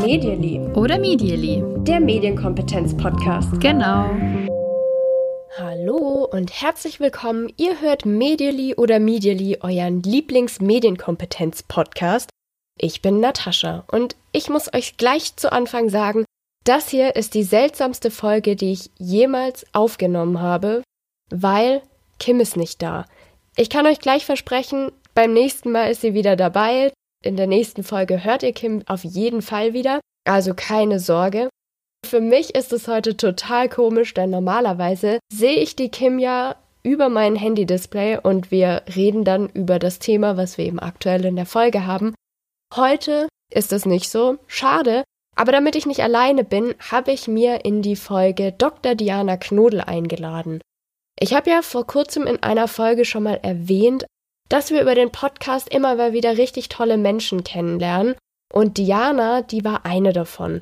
Medially. Oder Medially. Der Medienkompetenz-Podcast. Genau. Hallo und herzlich willkommen. Ihr hört Medially oder Medially, euren Lieblings-Medienkompetenz-Podcast. Ich bin Natascha und ich muss euch gleich zu Anfang sagen, das hier ist die seltsamste Folge, die ich jemals aufgenommen habe, weil Kim ist nicht da. Ich kann euch gleich versprechen, beim nächsten Mal ist sie wieder dabei. In der nächsten Folge hört ihr Kim auf jeden Fall wieder, also keine Sorge. Für mich ist es heute total komisch, denn normalerweise sehe ich die Kim ja über mein Handy-Display und wir reden dann über das Thema, was wir eben aktuell in der Folge haben. Heute ist es nicht so, schade, aber damit ich nicht alleine bin, habe ich mir in die Folge Dr. Diana Knodel eingeladen. Ich habe ja vor kurzem in einer Folge schon mal erwähnt, dass wir über den Podcast immer mal wieder richtig tolle Menschen kennenlernen. Und Diana, die war eine davon.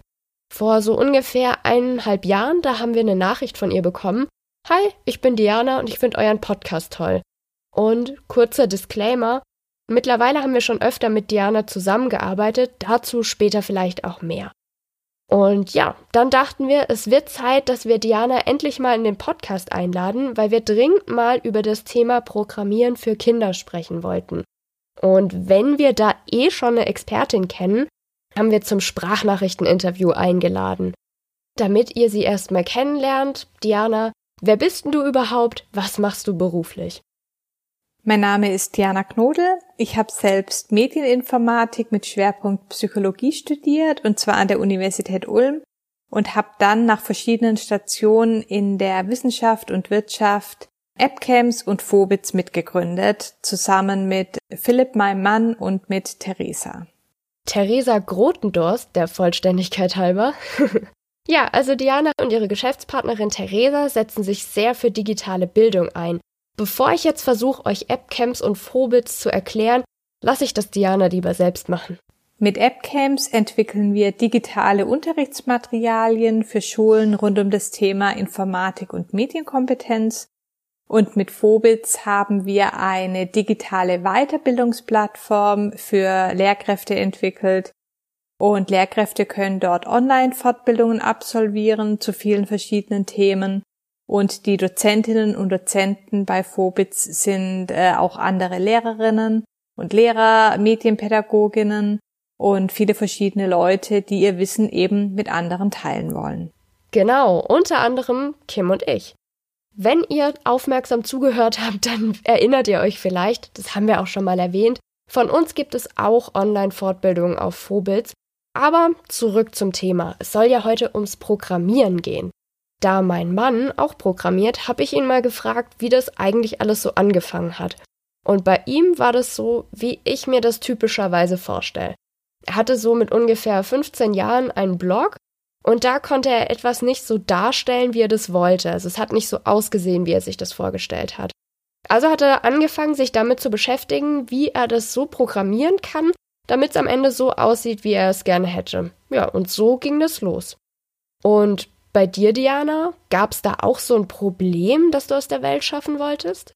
Vor so ungefähr eineinhalb Jahren, da haben wir eine Nachricht von ihr bekommen. Hi, ich bin Diana und ich finde euren Podcast toll. Und kurzer Disclaimer, mittlerweile haben wir schon öfter mit Diana zusammengearbeitet, dazu später vielleicht auch mehr. Und ja, dann dachten wir, es wird Zeit, dass wir Diana endlich mal in den Podcast einladen, weil wir dringend mal über das Thema Programmieren für Kinder sprechen wollten. Und wenn wir da eh schon eine Expertin kennen, haben wir zum Sprachnachrichteninterview eingeladen. Damit ihr sie erstmal kennenlernt, Diana, wer bist denn du überhaupt? Was machst du beruflich? Mein Name ist Diana Knodel. Ich habe selbst Medieninformatik mit Schwerpunkt Psychologie studiert und zwar an der Universität Ulm und habe dann nach verschiedenen Stationen in der Wissenschaft und Wirtschaft AppCamps und Phobits mitgegründet, zusammen mit Philipp, meinem Mann, und mit Theresa. Theresa Grotendorst, der Vollständigkeit halber. ja, also Diana und ihre Geschäftspartnerin Theresa setzen sich sehr für digitale Bildung ein Bevor ich jetzt versuche, euch Appcamps und Phobits zu erklären, lasse ich das Diana lieber selbst machen. Mit Appcamps entwickeln wir digitale Unterrichtsmaterialien für Schulen rund um das Thema Informatik und Medienkompetenz. Und mit Phobits haben wir eine digitale Weiterbildungsplattform für Lehrkräfte entwickelt. Und Lehrkräfte können dort Online-Fortbildungen absolvieren zu vielen verschiedenen Themen. Und die Dozentinnen und Dozenten bei Phobitz sind äh, auch andere Lehrerinnen und Lehrer, Medienpädagoginnen und viele verschiedene Leute, die ihr Wissen eben mit anderen teilen wollen. Genau, unter anderem Kim und ich. Wenn ihr aufmerksam zugehört habt, dann erinnert ihr euch vielleicht, das haben wir auch schon mal erwähnt, von uns gibt es auch Online-Fortbildungen auf Phobitz. Aber zurück zum Thema. Es soll ja heute ums Programmieren gehen. Da mein Mann auch programmiert, habe ich ihn mal gefragt, wie das eigentlich alles so angefangen hat. Und bei ihm war das so, wie ich mir das typischerweise vorstelle. Er hatte so mit ungefähr 15 Jahren einen Blog und da konnte er etwas nicht so darstellen, wie er das wollte. Also es hat nicht so ausgesehen, wie er sich das vorgestellt hat. Also hat er angefangen, sich damit zu beschäftigen, wie er das so programmieren kann, damit es am Ende so aussieht, wie er es gerne hätte. Ja, und so ging das los. Und bei dir, Diana, gab es da auch so ein Problem, das du aus der Welt schaffen wolltest?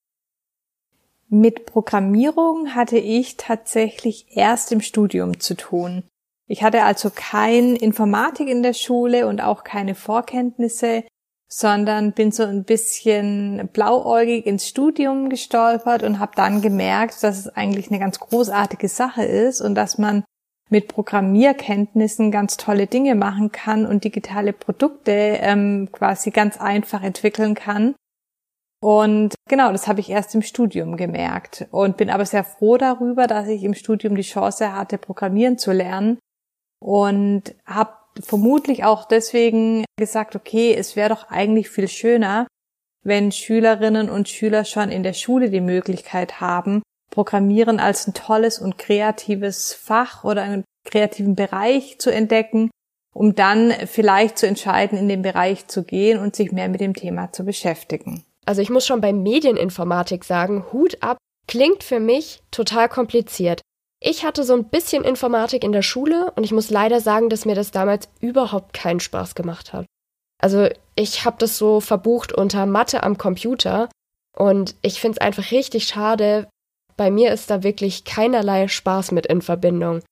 Mit Programmierung hatte ich tatsächlich erst im Studium zu tun. Ich hatte also kein Informatik in der Schule und auch keine Vorkenntnisse, sondern bin so ein bisschen blauäugig ins Studium gestolpert und habe dann gemerkt, dass es eigentlich eine ganz großartige Sache ist und dass man mit Programmierkenntnissen ganz tolle Dinge machen kann und digitale Produkte ähm, quasi ganz einfach entwickeln kann. Und genau, das habe ich erst im Studium gemerkt und bin aber sehr froh darüber, dass ich im Studium die Chance hatte, Programmieren zu lernen und habe vermutlich auch deswegen gesagt, okay, es wäre doch eigentlich viel schöner, wenn Schülerinnen und Schüler schon in der Schule die Möglichkeit haben, Programmieren als ein tolles und kreatives Fach oder einen kreativen Bereich zu entdecken, um dann vielleicht zu entscheiden, in den Bereich zu gehen und sich mehr mit dem Thema zu beschäftigen. Also ich muss schon bei Medieninformatik sagen, Hut ab, klingt für mich total kompliziert. Ich hatte so ein bisschen Informatik in der Schule und ich muss leider sagen, dass mir das damals überhaupt keinen Spaß gemacht hat. Also ich habe das so verbucht unter Mathe am Computer und ich finde es einfach richtig schade, bei mir ist da wirklich keinerlei Spaß mit in Verbindung.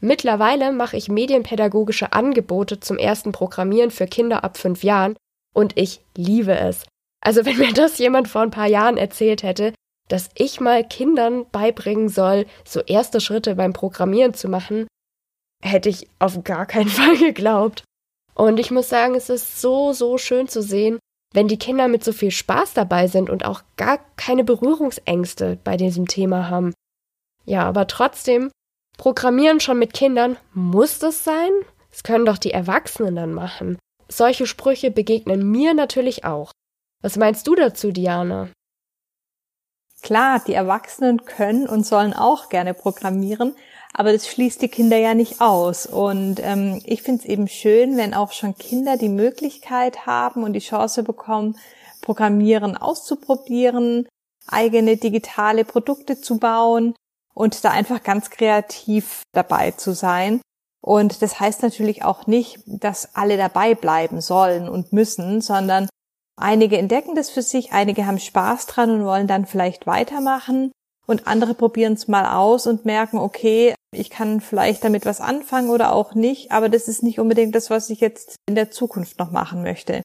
Mittlerweile mache ich medienpädagogische Angebote zum ersten Programmieren für Kinder ab fünf Jahren und ich liebe es. Also wenn mir das jemand vor ein paar Jahren erzählt hätte, dass ich mal Kindern beibringen soll, so erste Schritte beim Programmieren zu machen, hätte ich auf gar keinen Fall geglaubt. Und ich muss sagen, es ist so, so schön zu sehen, wenn die Kinder mit so viel Spaß dabei sind und auch gar keine Berührungsängste bei diesem Thema haben. Ja, aber trotzdem, Programmieren schon mit Kindern, muss das sein? Das können doch die Erwachsenen dann machen. Solche Sprüche begegnen mir natürlich auch. Was meinst du dazu, Diana? Klar, die Erwachsenen können und sollen auch gerne programmieren, aber das schließt die Kinder ja nicht aus. Und ähm, ich finde es eben schön, wenn auch schon Kinder die Möglichkeit haben und die Chance bekommen, Programmieren auszuprobieren, eigene digitale Produkte zu bauen und da einfach ganz kreativ dabei zu sein. Und das heißt natürlich auch nicht, dass alle dabei bleiben sollen und müssen, sondern einige entdecken das für sich, einige haben Spaß dran und wollen dann vielleicht weitermachen und andere probieren es mal aus und merken, okay, ich kann vielleicht damit was anfangen oder auch nicht, aber das ist nicht unbedingt das, was ich jetzt in der Zukunft noch machen möchte.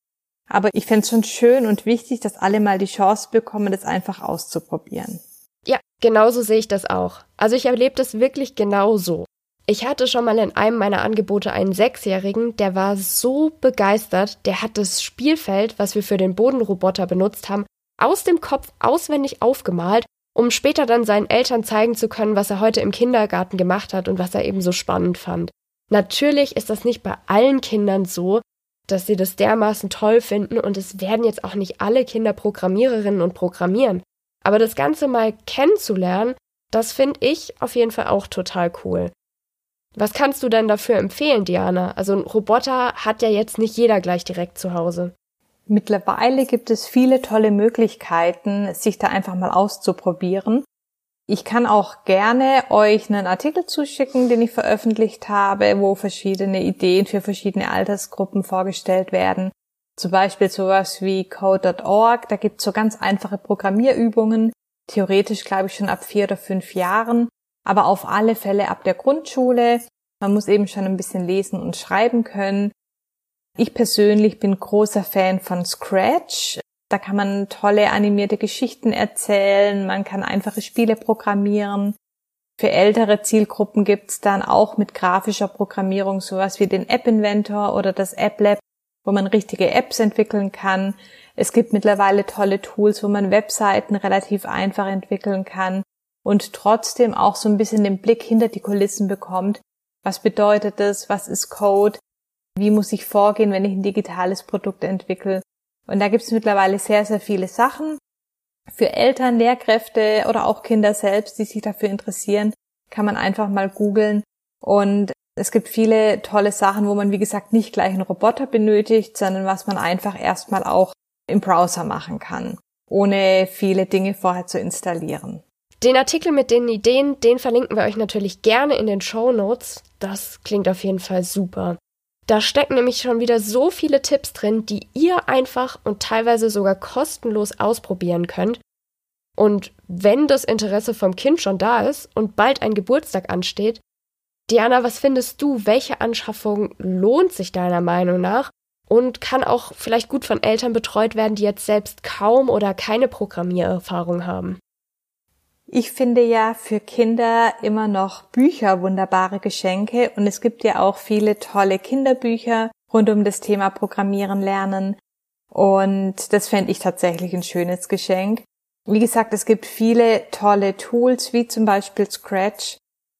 Aber ich fände es schon schön und wichtig, dass alle mal die Chance bekommen, das einfach auszuprobieren. Ja, genauso sehe ich das auch. Also ich erlebe das wirklich genauso. Ich hatte schon mal in einem meiner Angebote einen Sechsjährigen, der war so begeistert, der hat das Spielfeld, was wir für den Bodenroboter benutzt haben, aus dem Kopf auswendig aufgemalt um später dann seinen Eltern zeigen zu können, was er heute im Kindergarten gemacht hat und was er eben so spannend fand. Natürlich ist das nicht bei allen Kindern so, dass sie das dermaßen toll finden und es werden jetzt auch nicht alle Kinder Programmiererinnen und Programmieren. Aber das Ganze mal kennenzulernen, das finde ich auf jeden Fall auch total cool. Was kannst du denn dafür empfehlen, Diana? Also ein Roboter hat ja jetzt nicht jeder gleich direkt zu Hause. Mittlerweile gibt es viele tolle Möglichkeiten, sich da einfach mal auszuprobieren. Ich kann auch gerne euch einen Artikel zuschicken, den ich veröffentlicht habe, wo verschiedene Ideen für verschiedene Altersgruppen vorgestellt werden. Zum Beispiel sowas wie code.org, da gibt es so ganz einfache Programmierübungen, theoretisch glaube ich schon ab vier oder fünf Jahren, aber auf alle Fälle ab der Grundschule. Man muss eben schon ein bisschen lesen und schreiben können. Ich persönlich bin großer Fan von Scratch. Da kann man tolle animierte Geschichten erzählen, man kann einfache Spiele programmieren. Für ältere Zielgruppen gibt's dann auch mit grafischer Programmierung sowas wie den App Inventor oder das App Lab, wo man richtige Apps entwickeln kann. Es gibt mittlerweile tolle Tools, wo man Webseiten relativ einfach entwickeln kann und trotzdem auch so ein bisschen den Blick hinter die Kulissen bekommt. Was bedeutet das? Was ist Code? Wie muss ich vorgehen, wenn ich ein digitales Produkt entwickle? Und da gibt es mittlerweile sehr, sehr viele Sachen. Für Eltern, Lehrkräfte oder auch Kinder selbst, die sich dafür interessieren, kann man einfach mal googeln. Und es gibt viele tolle Sachen, wo man, wie gesagt, nicht gleich einen Roboter benötigt, sondern was man einfach erstmal auch im Browser machen kann, ohne viele Dinge vorher zu installieren. Den Artikel mit den Ideen, den verlinken wir euch natürlich gerne in den Show Notes. Das klingt auf jeden Fall super. Da stecken nämlich schon wieder so viele Tipps drin, die ihr einfach und teilweise sogar kostenlos ausprobieren könnt. Und wenn das Interesse vom Kind schon da ist und bald ein Geburtstag ansteht, Diana, was findest du, welche Anschaffung lohnt sich deiner Meinung nach und kann auch vielleicht gut von Eltern betreut werden, die jetzt selbst kaum oder keine Programmiererfahrung haben? Ich finde ja für Kinder immer noch Bücher wunderbare Geschenke und es gibt ja auch viele tolle Kinderbücher rund um das Thema Programmieren lernen und das fände ich tatsächlich ein schönes Geschenk. Wie gesagt, es gibt viele tolle Tools wie zum Beispiel Scratch.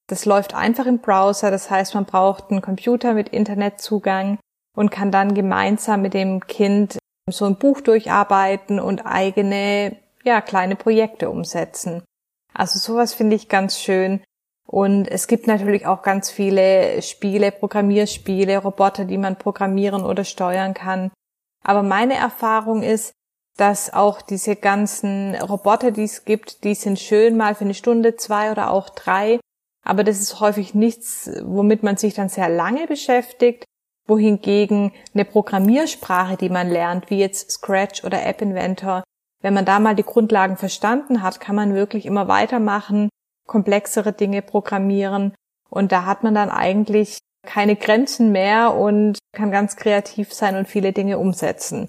Das läuft einfach im Browser, das heißt, man braucht einen Computer mit Internetzugang und kann dann gemeinsam mit dem Kind so ein Buch durcharbeiten und eigene, ja, kleine Projekte umsetzen. Also sowas finde ich ganz schön. Und es gibt natürlich auch ganz viele Spiele, Programmierspiele, Roboter, die man programmieren oder steuern kann. Aber meine Erfahrung ist, dass auch diese ganzen Roboter, die es gibt, die sind schön mal für eine Stunde, zwei oder auch drei. Aber das ist häufig nichts, womit man sich dann sehr lange beschäftigt. Wohingegen eine Programmiersprache, die man lernt, wie jetzt Scratch oder App Inventor, wenn man da mal die Grundlagen verstanden hat, kann man wirklich immer weitermachen, komplexere Dinge programmieren und da hat man dann eigentlich keine Grenzen mehr und kann ganz kreativ sein und viele Dinge umsetzen.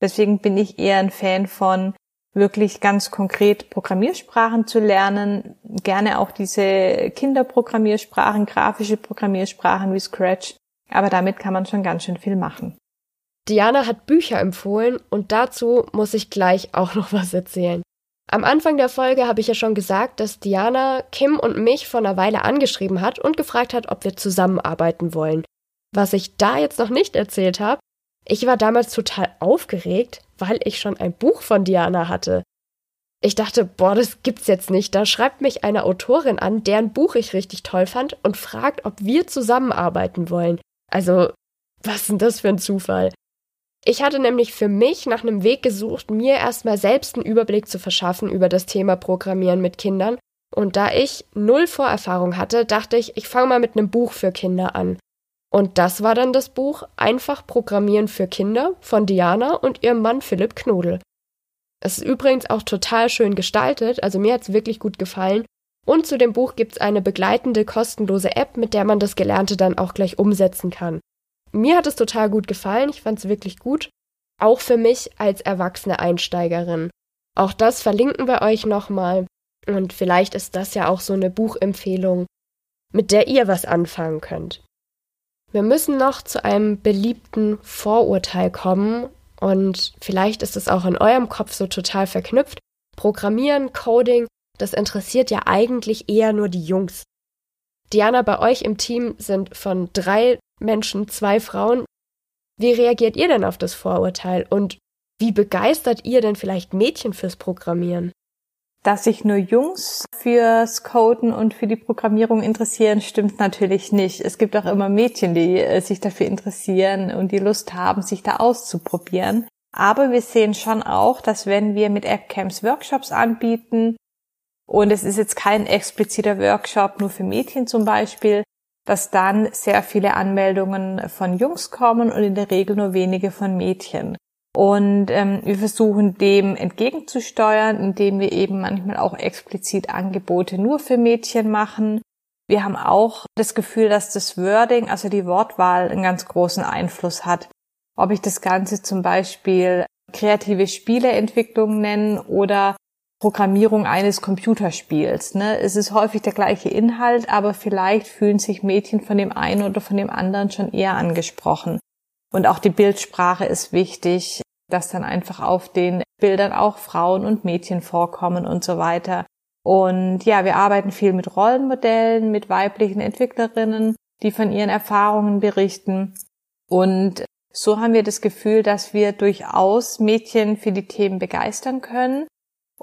Deswegen bin ich eher ein Fan von wirklich ganz konkret Programmiersprachen zu lernen, gerne auch diese Kinderprogrammiersprachen, grafische Programmiersprachen wie Scratch, aber damit kann man schon ganz schön viel machen. Diana hat Bücher empfohlen und dazu muss ich gleich auch noch was erzählen. Am Anfang der Folge habe ich ja schon gesagt, dass Diana Kim und mich vor einer Weile angeschrieben hat und gefragt hat, ob wir zusammenarbeiten wollen. Was ich da jetzt noch nicht erzählt habe, ich war damals total aufgeregt, weil ich schon ein Buch von Diana hatte. Ich dachte, boah, das gibt's jetzt nicht. Da schreibt mich eine Autorin an, deren Buch ich richtig toll fand und fragt, ob wir zusammenarbeiten wollen. Also, was ist denn das für ein Zufall? Ich hatte nämlich für mich nach einem Weg gesucht, mir erstmal selbst einen Überblick zu verschaffen über das Thema Programmieren mit Kindern. Und da ich null Vorerfahrung hatte, dachte ich, ich fange mal mit einem Buch für Kinder an. Und das war dann das Buch Einfach Programmieren für Kinder von Diana und ihrem Mann Philipp Knodel. Es ist übrigens auch total schön gestaltet, also mir hat es wirklich gut gefallen. Und zu dem Buch gibt es eine begleitende kostenlose App, mit der man das Gelernte dann auch gleich umsetzen kann. Mir hat es total gut gefallen, ich fand es wirklich gut. Auch für mich als erwachsene Einsteigerin. Auch das verlinken wir euch nochmal. Und vielleicht ist das ja auch so eine Buchempfehlung, mit der ihr was anfangen könnt. Wir müssen noch zu einem beliebten Vorurteil kommen und vielleicht ist es auch in eurem Kopf so total verknüpft. Programmieren, Coding, das interessiert ja eigentlich eher nur die Jungs. Diana, bei euch im Team sind von drei Menschen, zwei Frauen. Wie reagiert ihr denn auf das Vorurteil und wie begeistert ihr denn vielleicht Mädchen fürs Programmieren? Dass sich nur Jungs fürs Coden und für die Programmierung interessieren, stimmt natürlich nicht. Es gibt auch immer Mädchen, die äh, sich dafür interessieren und die Lust haben, sich da auszuprobieren. Aber wir sehen schon auch, dass wenn wir mit AppCamps Workshops anbieten, und es ist jetzt kein expliziter Workshop nur für Mädchen zum Beispiel, dass dann sehr viele Anmeldungen von Jungs kommen und in der Regel nur wenige von Mädchen. Und ähm, wir versuchen dem entgegenzusteuern, indem wir eben manchmal auch explizit Angebote nur für Mädchen machen. Wir haben auch das Gefühl, dass das Wording, also die Wortwahl, einen ganz großen Einfluss hat. Ob ich das Ganze zum Beispiel kreative Spieleentwicklung nenne oder Programmierung eines Computerspiels. Ne? Es ist häufig der gleiche Inhalt, aber vielleicht fühlen sich Mädchen von dem einen oder von dem anderen schon eher angesprochen. Und auch die Bildsprache ist wichtig, dass dann einfach auf den Bildern auch Frauen und Mädchen vorkommen und so weiter. Und ja, wir arbeiten viel mit Rollenmodellen, mit weiblichen Entwicklerinnen, die von ihren Erfahrungen berichten. Und so haben wir das Gefühl, dass wir durchaus Mädchen für die Themen begeistern können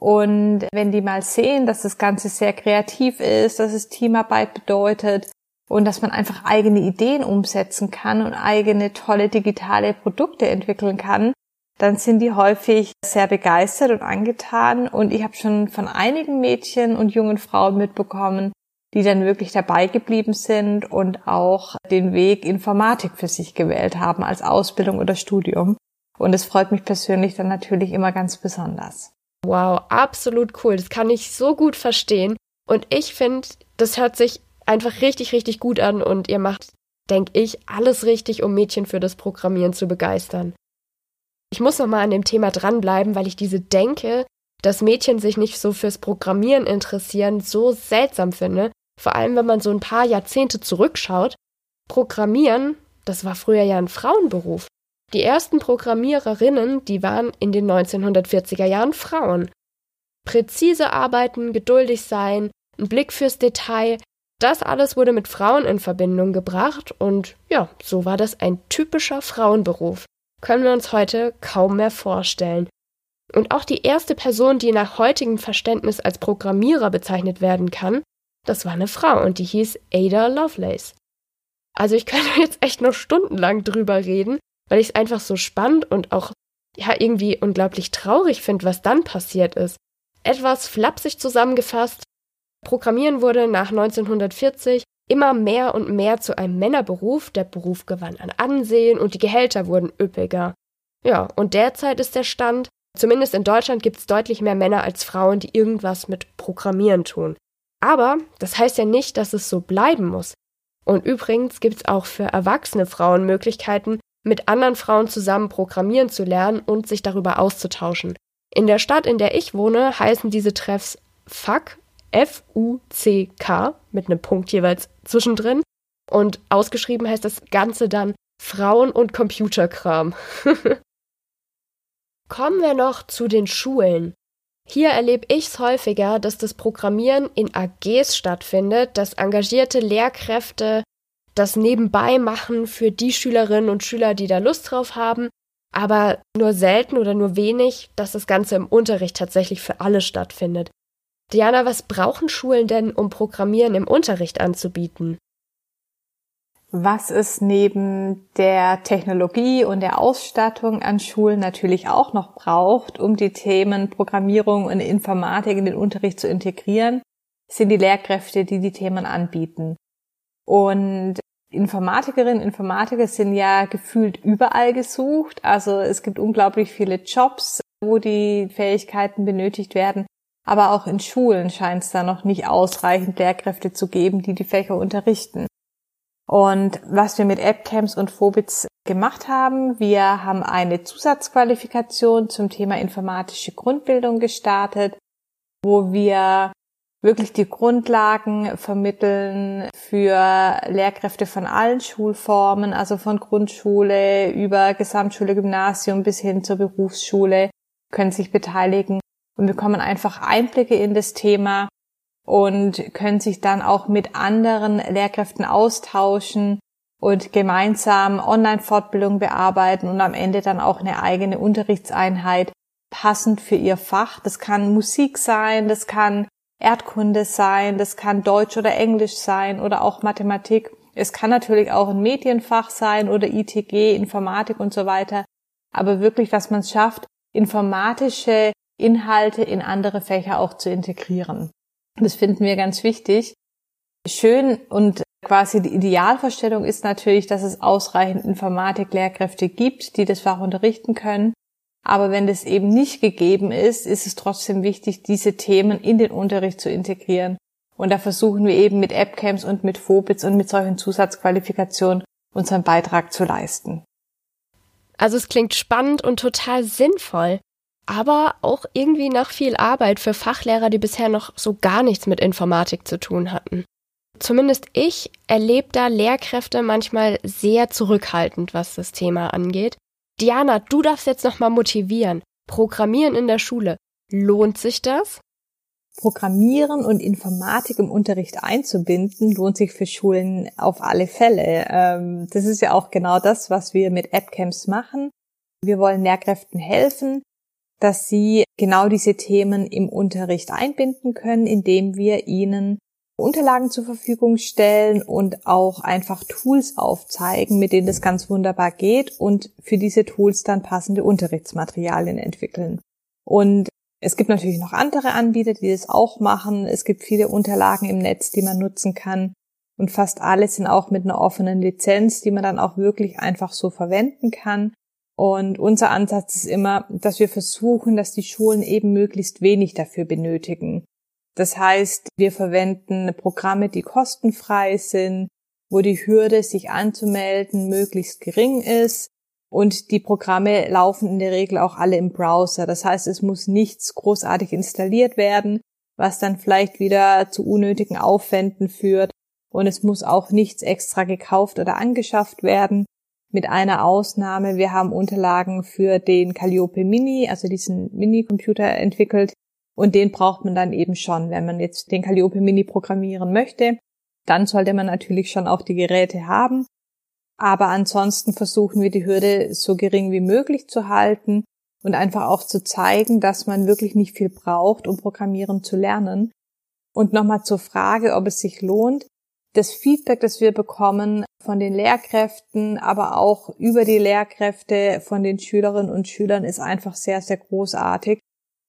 und wenn die mal sehen, dass das Ganze sehr kreativ ist, dass es Teamarbeit bedeutet und dass man einfach eigene Ideen umsetzen kann und eigene tolle digitale Produkte entwickeln kann, dann sind die häufig sehr begeistert und angetan. Und ich habe schon von einigen Mädchen und jungen Frauen mitbekommen, die dann wirklich dabei geblieben sind und auch den Weg Informatik für sich gewählt haben als Ausbildung oder Studium. Und es freut mich persönlich dann natürlich immer ganz besonders. Wow, absolut cool. Das kann ich so gut verstehen. Und ich finde, das hört sich einfach richtig, richtig gut an und ihr macht, denke ich, alles richtig, um Mädchen für das Programmieren zu begeistern. Ich muss nochmal an dem Thema dranbleiben, weil ich diese Denke, dass Mädchen sich nicht so fürs Programmieren interessieren, so seltsam finde. Vor allem, wenn man so ein paar Jahrzehnte zurückschaut. Programmieren, das war früher ja ein Frauenberuf. Die ersten Programmiererinnen, die waren in den 1940er Jahren Frauen. Präzise arbeiten, geduldig sein, ein Blick fürs Detail, das alles wurde mit Frauen in Verbindung gebracht und ja, so war das ein typischer Frauenberuf. Können wir uns heute kaum mehr vorstellen. Und auch die erste Person, die nach heutigem Verständnis als Programmierer bezeichnet werden kann, das war eine Frau und die hieß Ada Lovelace. Also ich könnte jetzt echt noch stundenlang drüber reden, weil ich es einfach so spannend und auch ja irgendwie unglaublich traurig finde, was dann passiert ist. Etwas flapsig zusammengefasst, Programmieren wurde nach 1940 immer mehr und mehr zu einem Männerberuf, der Beruf gewann an Ansehen und die Gehälter wurden üppiger. Ja, und derzeit ist der Stand, Zumindest in Deutschland gibt es deutlich mehr Männer als Frauen, die irgendwas mit Programmieren tun. Aber das heißt ja nicht, dass es so bleiben muss. Und übrigens gibt es auch für erwachsene Frauen Möglichkeiten, mit anderen Frauen zusammen programmieren zu lernen und sich darüber auszutauschen. In der Stadt, in der ich wohne, heißen diese Treffs FUCK, F-U-C-K, mit einem Punkt jeweils zwischendrin. Und ausgeschrieben heißt das Ganze dann Frauen und Computerkram. Kommen wir noch zu den Schulen. Hier erlebe ich es häufiger, dass das Programmieren in AGs stattfindet, dass engagierte Lehrkräfte das nebenbei machen für die Schülerinnen und Schüler, die da Lust drauf haben, aber nur selten oder nur wenig, dass das Ganze im Unterricht tatsächlich für alle stattfindet. Diana, was brauchen Schulen denn, um Programmieren im Unterricht anzubieten? Was es neben der Technologie und der Ausstattung an Schulen natürlich auch noch braucht, um die Themen Programmierung und Informatik in den Unterricht zu integrieren, sind die Lehrkräfte, die die Themen anbieten. Und Informatikerinnen, Informatiker sind ja gefühlt überall gesucht. Also es gibt unglaublich viele Jobs, wo die Fähigkeiten benötigt werden. Aber auch in Schulen scheint es da noch nicht ausreichend Lehrkräfte zu geben, die die Fächer unterrichten. Und was wir mit AppCamps und Phobits gemacht haben, wir haben eine Zusatzqualifikation zum Thema informatische Grundbildung gestartet, wo wir wirklich die Grundlagen vermitteln für Lehrkräfte von allen Schulformen, also von Grundschule über Gesamtschule, Gymnasium bis hin zur Berufsschule, können sich beteiligen und bekommen einfach Einblicke in das Thema und können sich dann auch mit anderen Lehrkräften austauschen und gemeinsam Online-Fortbildung bearbeiten und am Ende dann auch eine eigene Unterrichtseinheit passend für ihr Fach. Das kann Musik sein, das kann Erdkunde sein, das kann Deutsch oder Englisch sein oder auch Mathematik. Es kann natürlich auch ein Medienfach sein oder ITG, Informatik und so weiter. Aber wirklich, dass man es schafft, informatische Inhalte in andere Fächer auch zu integrieren. Das finden wir ganz wichtig. Schön und quasi die Idealvorstellung ist natürlich, dass es ausreichend Informatiklehrkräfte gibt, die das Fach unterrichten können. Aber wenn das eben nicht gegeben ist, ist es trotzdem wichtig, diese Themen in den Unterricht zu integrieren. Und da versuchen wir eben mit AppCamps und mit Phobits und mit solchen Zusatzqualifikationen unseren Beitrag zu leisten. Also es klingt spannend und total sinnvoll, aber auch irgendwie nach viel Arbeit für Fachlehrer, die bisher noch so gar nichts mit Informatik zu tun hatten. Zumindest ich erlebe da Lehrkräfte manchmal sehr zurückhaltend, was das Thema angeht. Diana, du darfst jetzt nochmal motivieren. Programmieren in der Schule. Lohnt sich das? Programmieren und Informatik im Unterricht einzubinden, lohnt sich für Schulen auf alle Fälle. Ähm, das ist ja auch genau das, was wir mit AppCamps machen. Wir wollen Lehrkräften helfen, dass sie genau diese Themen im Unterricht einbinden können, indem wir ihnen Unterlagen zur Verfügung stellen und auch einfach Tools aufzeigen, mit denen das ganz wunderbar geht und für diese Tools dann passende Unterrichtsmaterialien entwickeln. Und es gibt natürlich noch andere Anbieter, die das auch machen. Es gibt viele Unterlagen im Netz, die man nutzen kann. Und fast alle sind auch mit einer offenen Lizenz, die man dann auch wirklich einfach so verwenden kann. Und unser Ansatz ist immer, dass wir versuchen, dass die Schulen eben möglichst wenig dafür benötigen. Das heißt, wir verwenden Programme, die kostenfrei sind, wo die Hürde, sich anzumelden, möglichst gering ist. Und die Programme laufen in der Regel auch alle im Browser. Das heißt, es muss nichts großartig installiert werden, was dann vielleicht wieder zu unnötigen Aufwänden führt. Und es muss auch nichts extra gekauft oder angeschafft werden. Mit einer Ausnahme, wir haben Unterlagen für den Calliope Mini, also diesen Mini-Computer entwickelt, und den braucht man dann eben schon, wenn man jetzt den Calliope Mini programmieren möchte. Dann sollte man natürlich schon auch die Geräte haben. Aber ansonsten versuchen wir die Hürde so gering wie möglich zu halten und einfach auch zu zeigen, dass man wirklich nicht viel braucht, um Programmieren zu lernen. Und nochmal zur Frage, ob es sich lohnt. Das Feedback, das wir bekommen von den Lehrkräften, aber auch über die Lehrkräfte von den Schülerinnen und Schülern ist einfach sehr, sehr großartig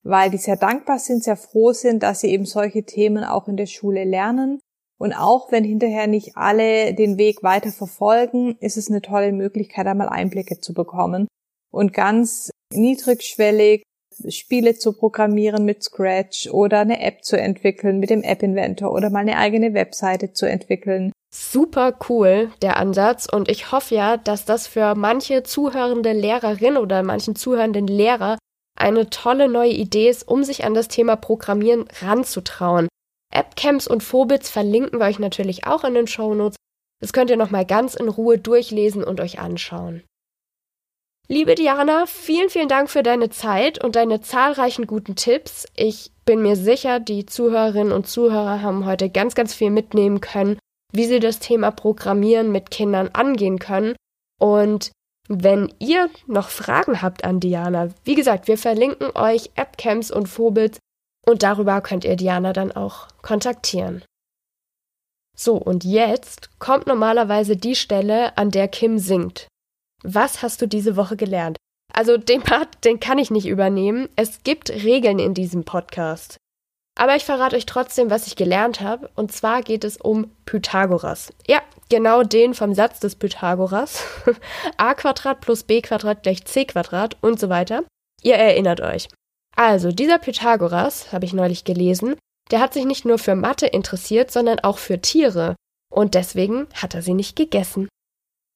weil die sehr dankbar sind, sehr froh sind, dass sie eben solche Themen auch in der Schule lernen. Und auch wenn hinterher nicht alle den Weg weiter verfolgen, ist es eine tolle Möglichkeit, einmal Einblicke zu bekommen und ganz niedrigschwellig Spiele zu programmieren mit Scratch oder eine App zu entwickeln mit dem App Inventor oder mal eine eigene Webseite zu entwickeln. Super cool, der Ansatz. Und ich hoffe ja, dass das für manche zuhörende Lehrerin oder manchen zuhörenden Lehrer eine tolle neue Idee ist, um sich an das Thema Programmieren ranzutrauen. Appcamps und Phobits verlinken wir euch natürlich auch in den Shownotes. Das könnt ihr nochmal ganz in Ruhe durchlesen und euch anschauen. Liebe Diana, vielen, vielen Dank für deine Zeit und deine zahlreichen guten Tipps. Ich bin mir sicher, die Zuhörerinnen und Zuhörer haben heute ganz, ganz viel mitnehmen können, wie sie das Thema Programmieren mit Kindern angehen können. Und wenn ihr noch Fragen habt an Diana, wie gesagt, wir verlinken euch Appcamps und Phobits und darüber könnt ihr Diana dann auch kontaktieren. So, und jetzt kommt normalerweise die Stelle, an der Kim singt. Was hast du diese Woche gelernt? Also den Part, den kann ich nicht übernehmen. Es gibt Regeln in diesem Podcast. Aber ich verrate euch trotzdem, was ich gelernt habe. Und zwar geht es um Pythagoras. Ja, genau den vom Satz des Pythagoras. a Quadrat plus b Quadrat gleich c Quadrat und so weiter. Ihr erinnert euch. Also, dieser Pythagoras, habe ich neulich gelesen, der hat sich nicht nur für Mathe interessiert, sondern auch für Tiere. Und deswegen hat er sie nicht gegessen.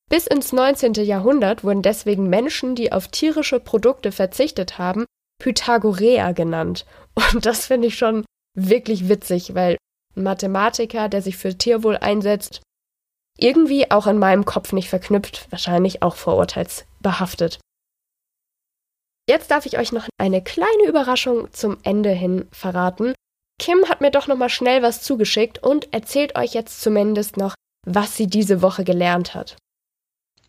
Bis ins 19. Jahrhundert wurden deswegen Menschen, die auf tierische Produkte verzichtet haben, Pythagoreer genannt. Und das finde ich schon wirklich witzig, weil ein Mathematiker, der sich für Tierwohl einsetzt, irgendwie auch in meinem Kopf nicht verknüpft, wahrscheinlich auch vorurteilsbehaftet. Jetzt darf ich euch noch eine kleine Überraschung zum Ende hin verraten. Kim hat mir doch noch mal schnell was zugeschickt und erzählt euch jetzt zumindest noch, was sie diese Woche gelernt hat.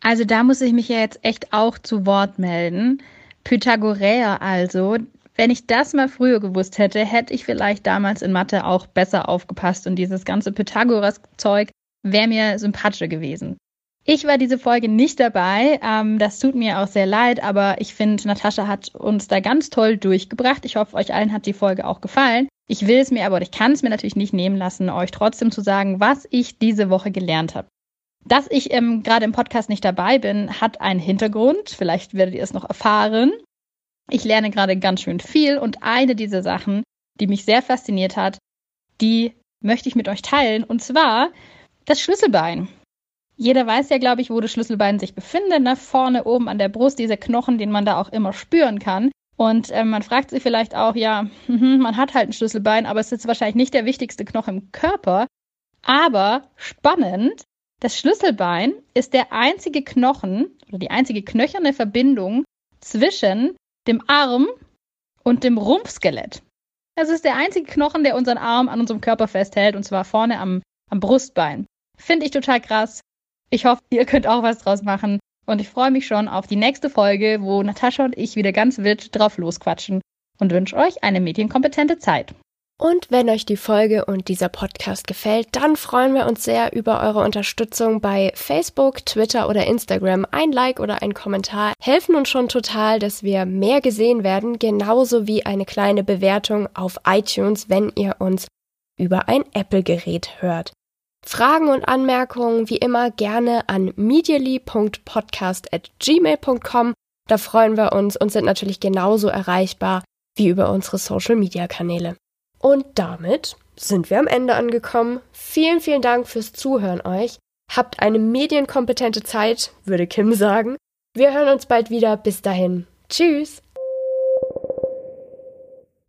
Also da muss ich mich ja jetzt echt auch zu Wort melden. Pythagoräer also. Wenn ich das mal früher gewusst hätte, hätte ich vielleicht damals in Mathe auch besser aufgepasst und dieses ganze Pythagoras-Zeug wäre mir sympathischer gewesen. Ich war diese Folge nicht dabei. Ähm, das tut mir auch sehr leid, aber ich finde, Natascha hat uns da ganz toll durchgebracht. Ich hoffe, euch allen hat die Folge auch gefallen. Ich will es mir aber, ich kann es mir natürlich nicht nehmen lassen, euch trotzdem zu sagen, was ich diese Woche gelernt habe. Dass ich ähm, gerade im Podcast nicht dabei bin, hat einen Hintergrund. Vielleicht werdet ihr es noch erfahren. Ich lerne gerade ganz schön viel und eine dieser Sachen, die mich sehr fasziniert hat, die möchte ich mit euch teilen. Und zwar das Schlüsselbein. Jeder weiß ja, glaube ich, wo das Schlüsselbein sich befindet. Ne? Vorne oben an der Brust, dieser Knochen, den man da auch immer spüren kann. Und äh, man fragt sich vielleicht auch, ja, man hat halt ein Schlüsselbein, aber es ist wahrscheinlich nicht der wichtigste Knochen im Körper. Aber spannend, das Schlüsselbein ist der einzige Knochen oder die einzige knöcherne Verbindung zwischen dem Arm und dem Rumpfskelett. Das ist der einzige Knochen, der unseren Arm an unserem Körper festhält, und zwar vorne am, am Brustbein. Finde ich total krass. Ich hoffe, ihr könnt auch was draus machen. Und ich freue mich schon auf die nächste Folge, wo Natascha und ich wieder ganz wild drauf losquatschen und wünsche euch eine medienkompetente Zeit. Und wenn euch die Folge und dieser Podcast gefällt, dann freuen wir uns sehr über eure Unterstützung bei Facebook, Twitter oder Instagram. Ein Like oder ein Kommentar helfen uns schon total, dass wir mehr gesehen werden, genauso wie eine kleine Bewertung auf iTunes, wenn ihr uns über ein Apple-Gerät hört. Fragen und Anmerkungen wie immer gerne an medially.podcast@gmail.com. Da freuen wir uns und sind natürlich genauso erreichbar wie über unsere Social-Media-Kanäle. Und damit sind wir am Ende angekommen. Vielen, vielen Dank fürs Zuhören euch. Habt eine medienkompetente Zeit, würde Kim sagen. Wir hören uns bald wieder. Bis dahin. Tschüss.